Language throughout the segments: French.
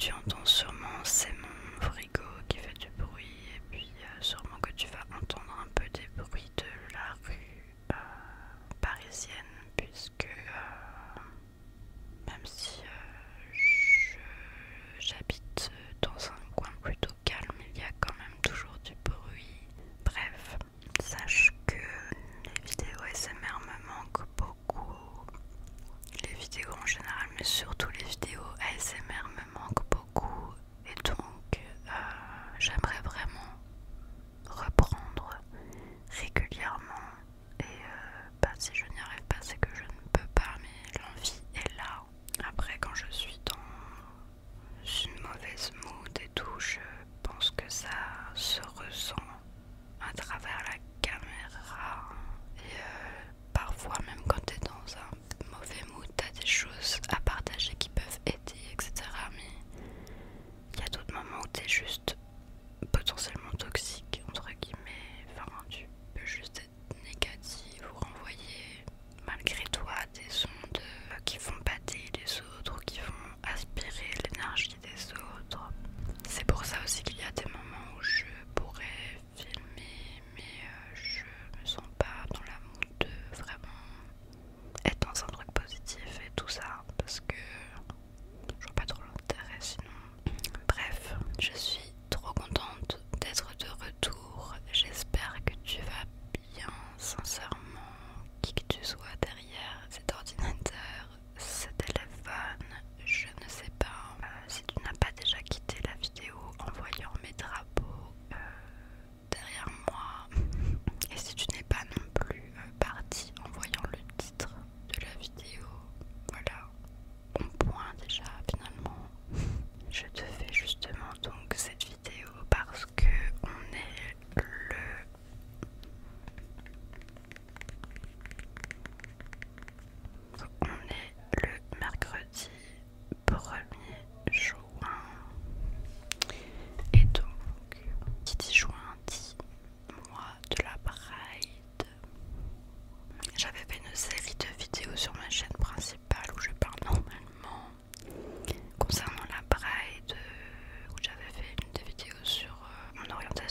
tu entends.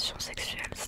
Mon orientation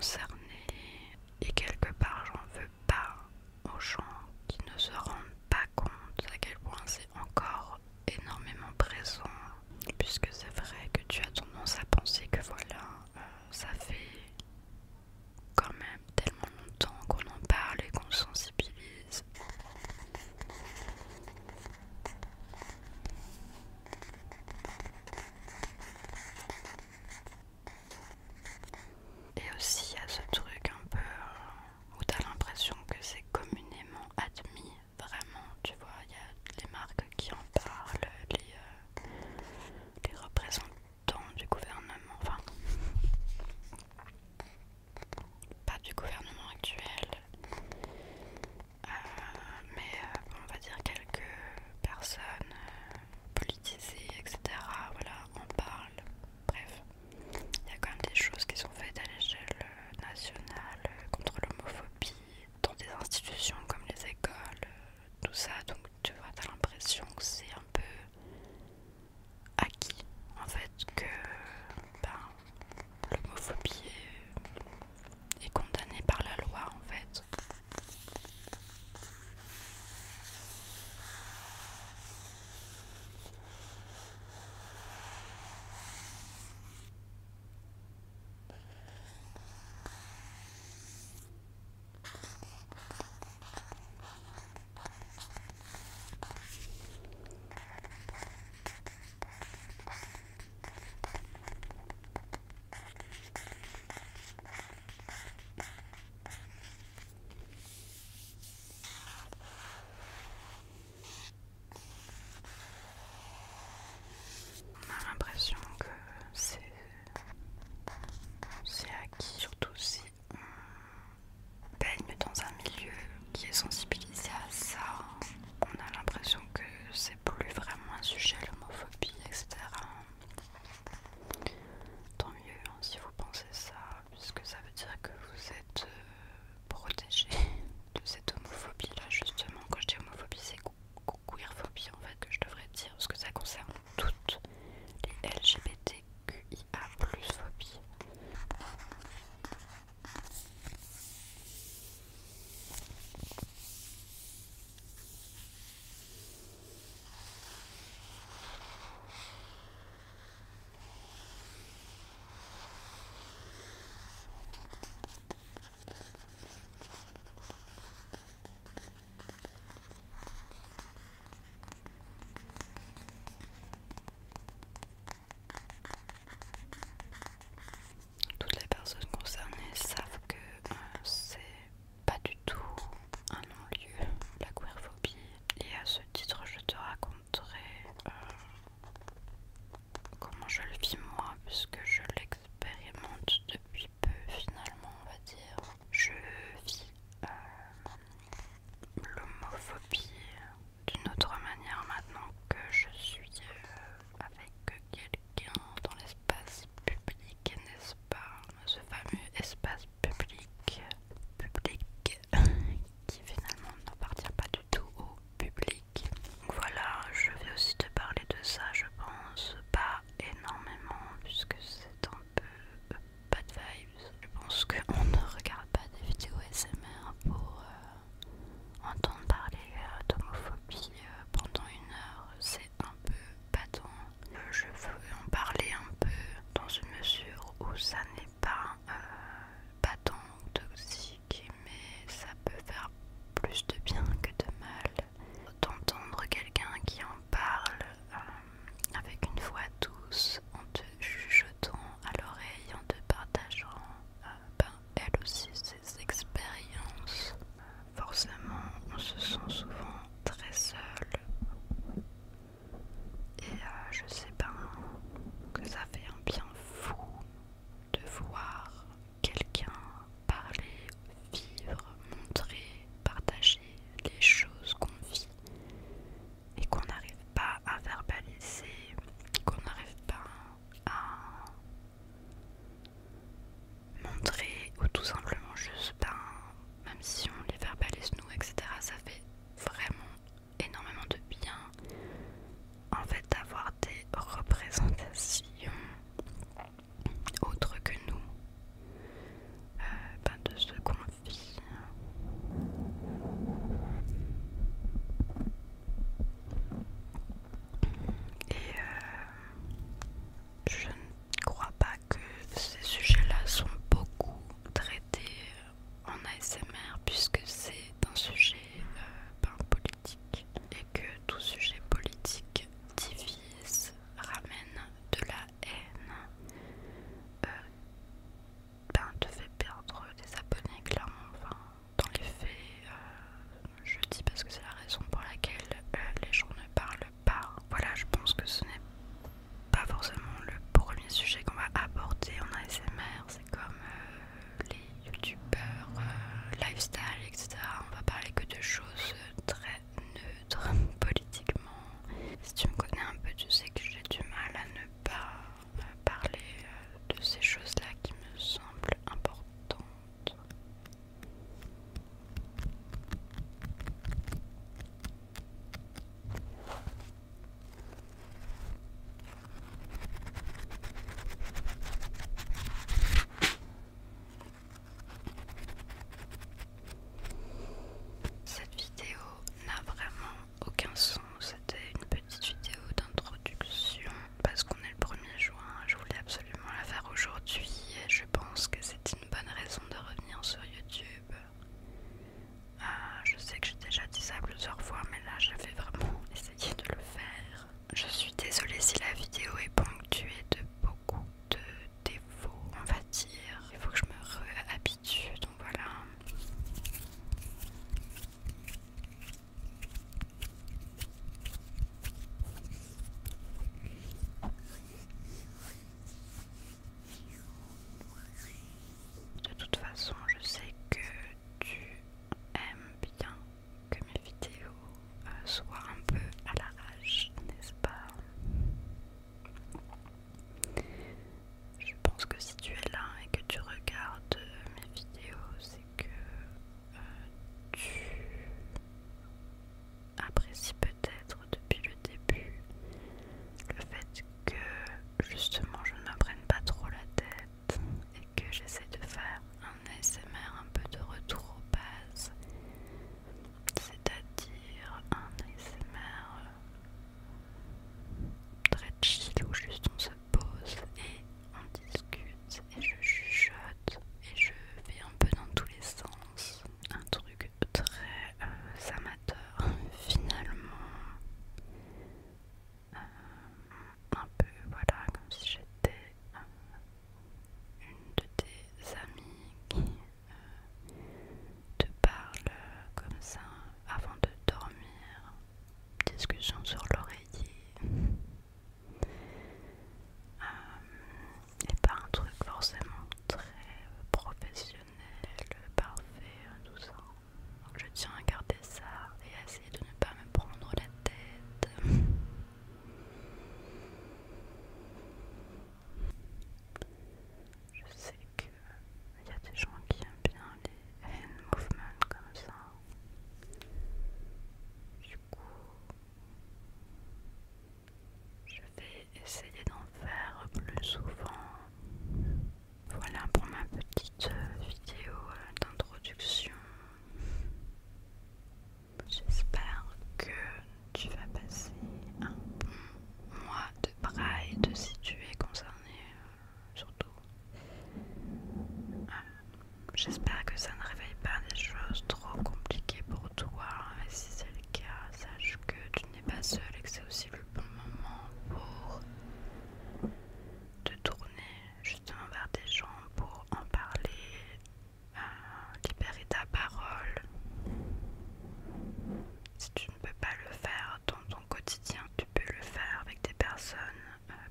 réponse.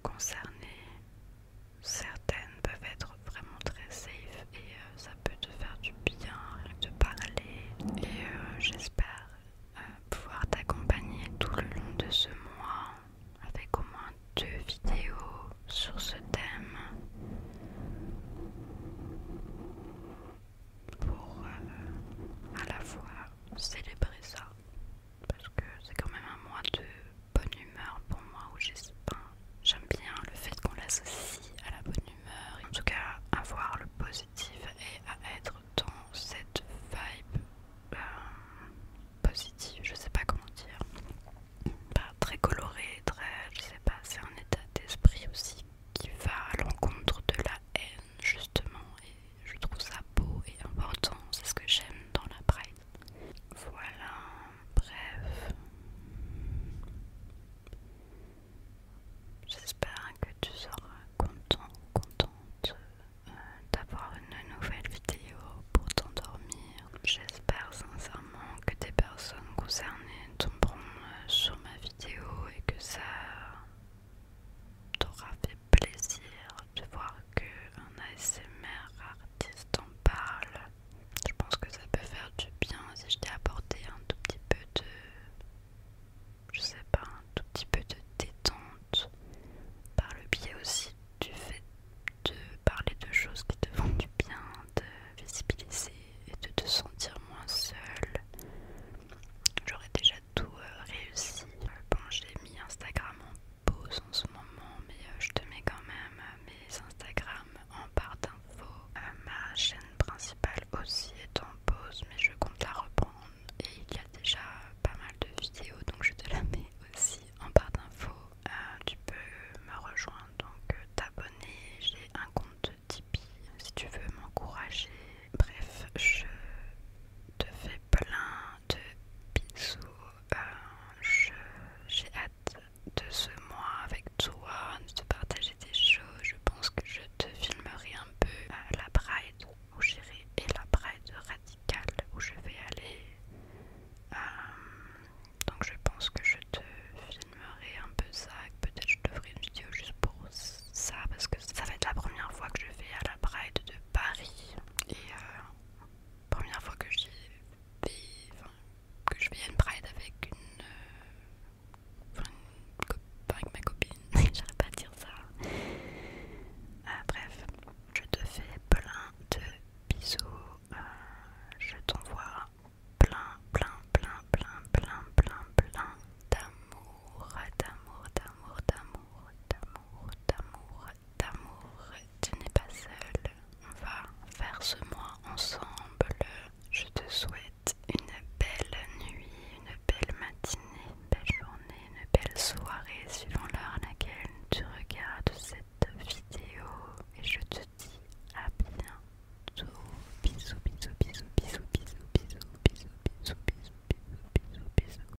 concerne.